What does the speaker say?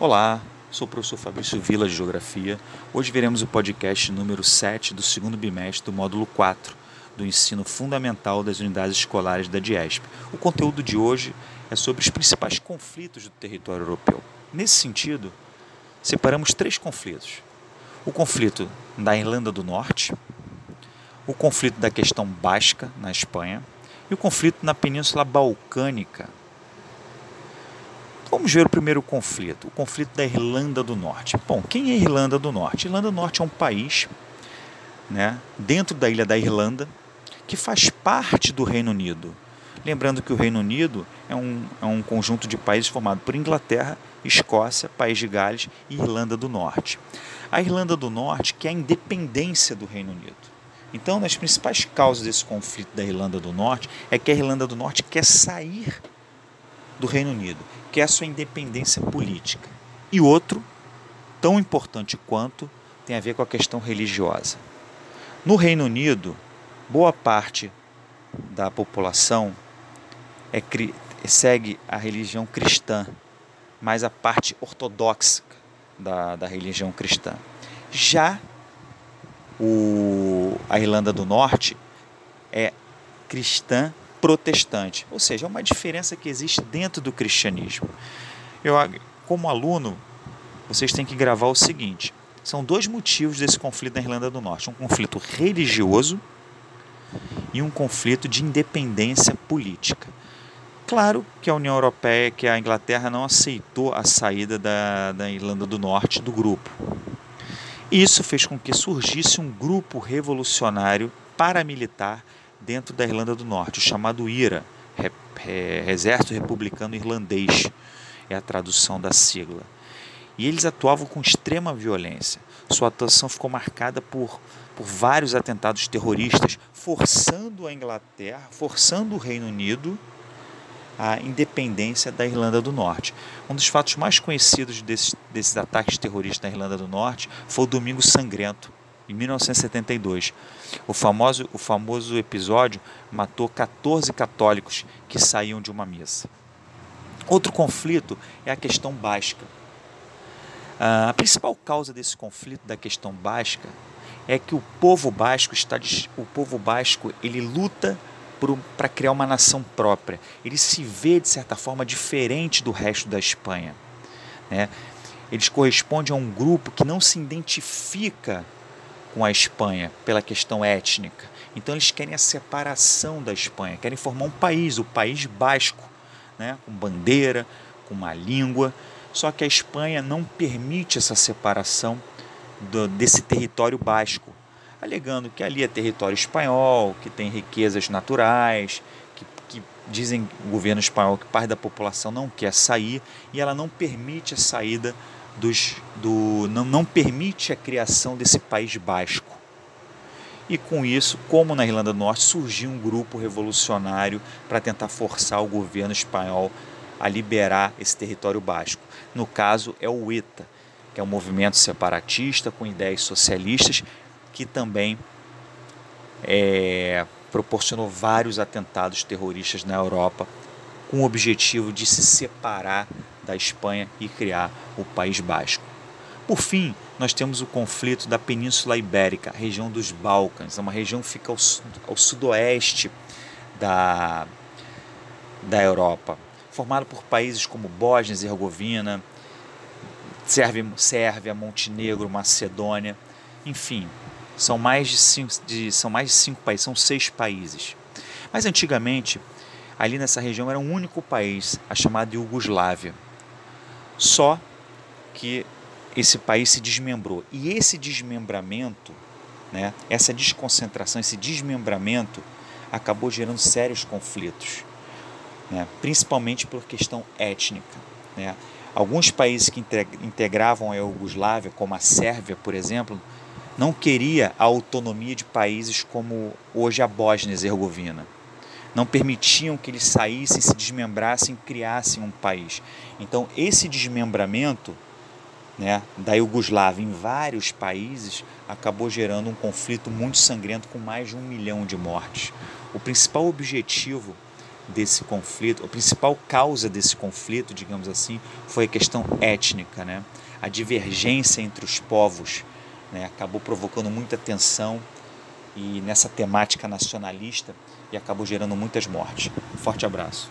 Olá, sou o professor Fabrício Vila de Geografia. Hoje veremos o podcast número 7 do segundo bimestre do módulo 4 do ensino fundamental das unidades escolares da DIESP. O conteúdo de hoje é sobre os principais conflitos do território europeu. Nesse sentido, separamos três conflitos: o conflito da Irlanda do Norte, o conflito da questão basca na Espanha e o conflito na Península Balcânica Vamos ver o primeiro conflito, o conflito da Irlanda do Norte. Bom, quem é Irlanda do Norte? Irlanda do Norte é um país né, dentro da ilha da Irlanda que faz parte do Reino Unido. Lembrando que o Reino Unido é um, é um conjunto de países formado por Inglaterra, Escócia, País de Gales e Irlanda do Norte. A Irlanda do Norte quer a independência do Reino Unido. Então, uma das principais causas desse conflito da Irlanda do Norte é que a Irlanda do Norte quer sair do Reino Unido, que é a sua independência política. E outro, tão importante quanto, tem a ver com a questão religiosa. No Reino Unido, boa parte da população é, segue a religião cristã, mas a parte ortodoxa da, da religião cristã. Já o, a Irlanda do Norte é cristã protestante. Ou seja, é uma diferença que existe dentro do cristianismo. Eu, como aluno, vocês têm que gravar o seguinte: são dois motivos desse conflito na Irlanda do Norte: um conflito religioso e um conflito de independência política. Claro que a União Europeia, que a Inglaterra não aceitou a saída da, da Irlanda do Norte do grupo. Isso fez com que surgisse um grupo revolucionário paramilitar dentro da Irlanda do Norte, o chamado IRA, Exército Republicano Irlandês, é a tradução da sigla. E eles atuavam com extrema violência. Sua atuação ficou marcada por, por vários atentados terroristas, forçando a Inglaterra, forçando o Reino Unido a independência da Irlanda do Norte. Um dos fatos mais conhecidos desses, desses ataques terroristas na Irlanda do Norte foi o Domingo Sangrento, em 1972. O famoso, o famoso episódio matou 14 católicos que saíam de uma missa. Outro conflito é a questão basca. A principal causa desse conflito da questão basca é que o povo basco está o povo basco ele luta para criar uma nação própria. Ele se vê de certa forma diferente do resto da Espanha, né? Eles correspondem a um grupo que não se identifica com a Espanha pela questão étnica. Então eles querem a separação da Espanha, querem formar um país, o país basco, né, com bandeira, com uma língua. Só que a Espanha não permite essa separação do, desse território basco, alegando que ali é território espanhol, que tem riquezas naturais, que, que dizem o governo espanhol que parte da população não quer sair e ela não permite a saída dos, do, não, não permite a criação desse país basco. E com isso, como na Irlanda do Norte, surgiu um grupo revolucionário para tentar forçar o governo espanhol a liberar esse território basco. No caso, é o ETA, que é um movimento separatista com ideias socialistas, que também é, proporcionou vários atentados terroristas na Europa, com o objetivo de se separar da Espanha e criar o País Basco. Por fim, nós temos o conflito da Península Ibérica, região dos Balcãs, é uma região que fica ao, ao sudoeste da, da Europa, formada por países como Bósnia e Herzegovina, Sérvia, Sérvia, Montenegro, Macedônia, enfim, são mais de cinco, de, são mais de cinco países, são seis países. Mas antigamente, ali nessa região era um único país, a chamada Iugoslávia. Só que esse país se desmembrou. E esse desmembramento, né, essa desconcentração, esse desmembramento acabou gerando sérios conflitos, né, principalmente por questão étnica. Né. Alguns países que integravam a Iugoslávia, como a Sérvia, por exemplo, não queria a autonomia de países como hoje a Bósnia e Herzegovina não permitiam que eles saíssem, se desmembrassem, criassem um país. Então, esse desmembramento né, da Iugoslávia em vários países acabou gerando um conflito muito sangrento com mais de um milhão de mortes. O principal objetivo desse conflito, a principal causa desse conflito, digamos assim, foi a questão étnica, né? A divergência entre os povos, né? Acabou provocando muita tensão e nessa temática nacionalista e acabou gerando muitas mortes. Um forte abraço.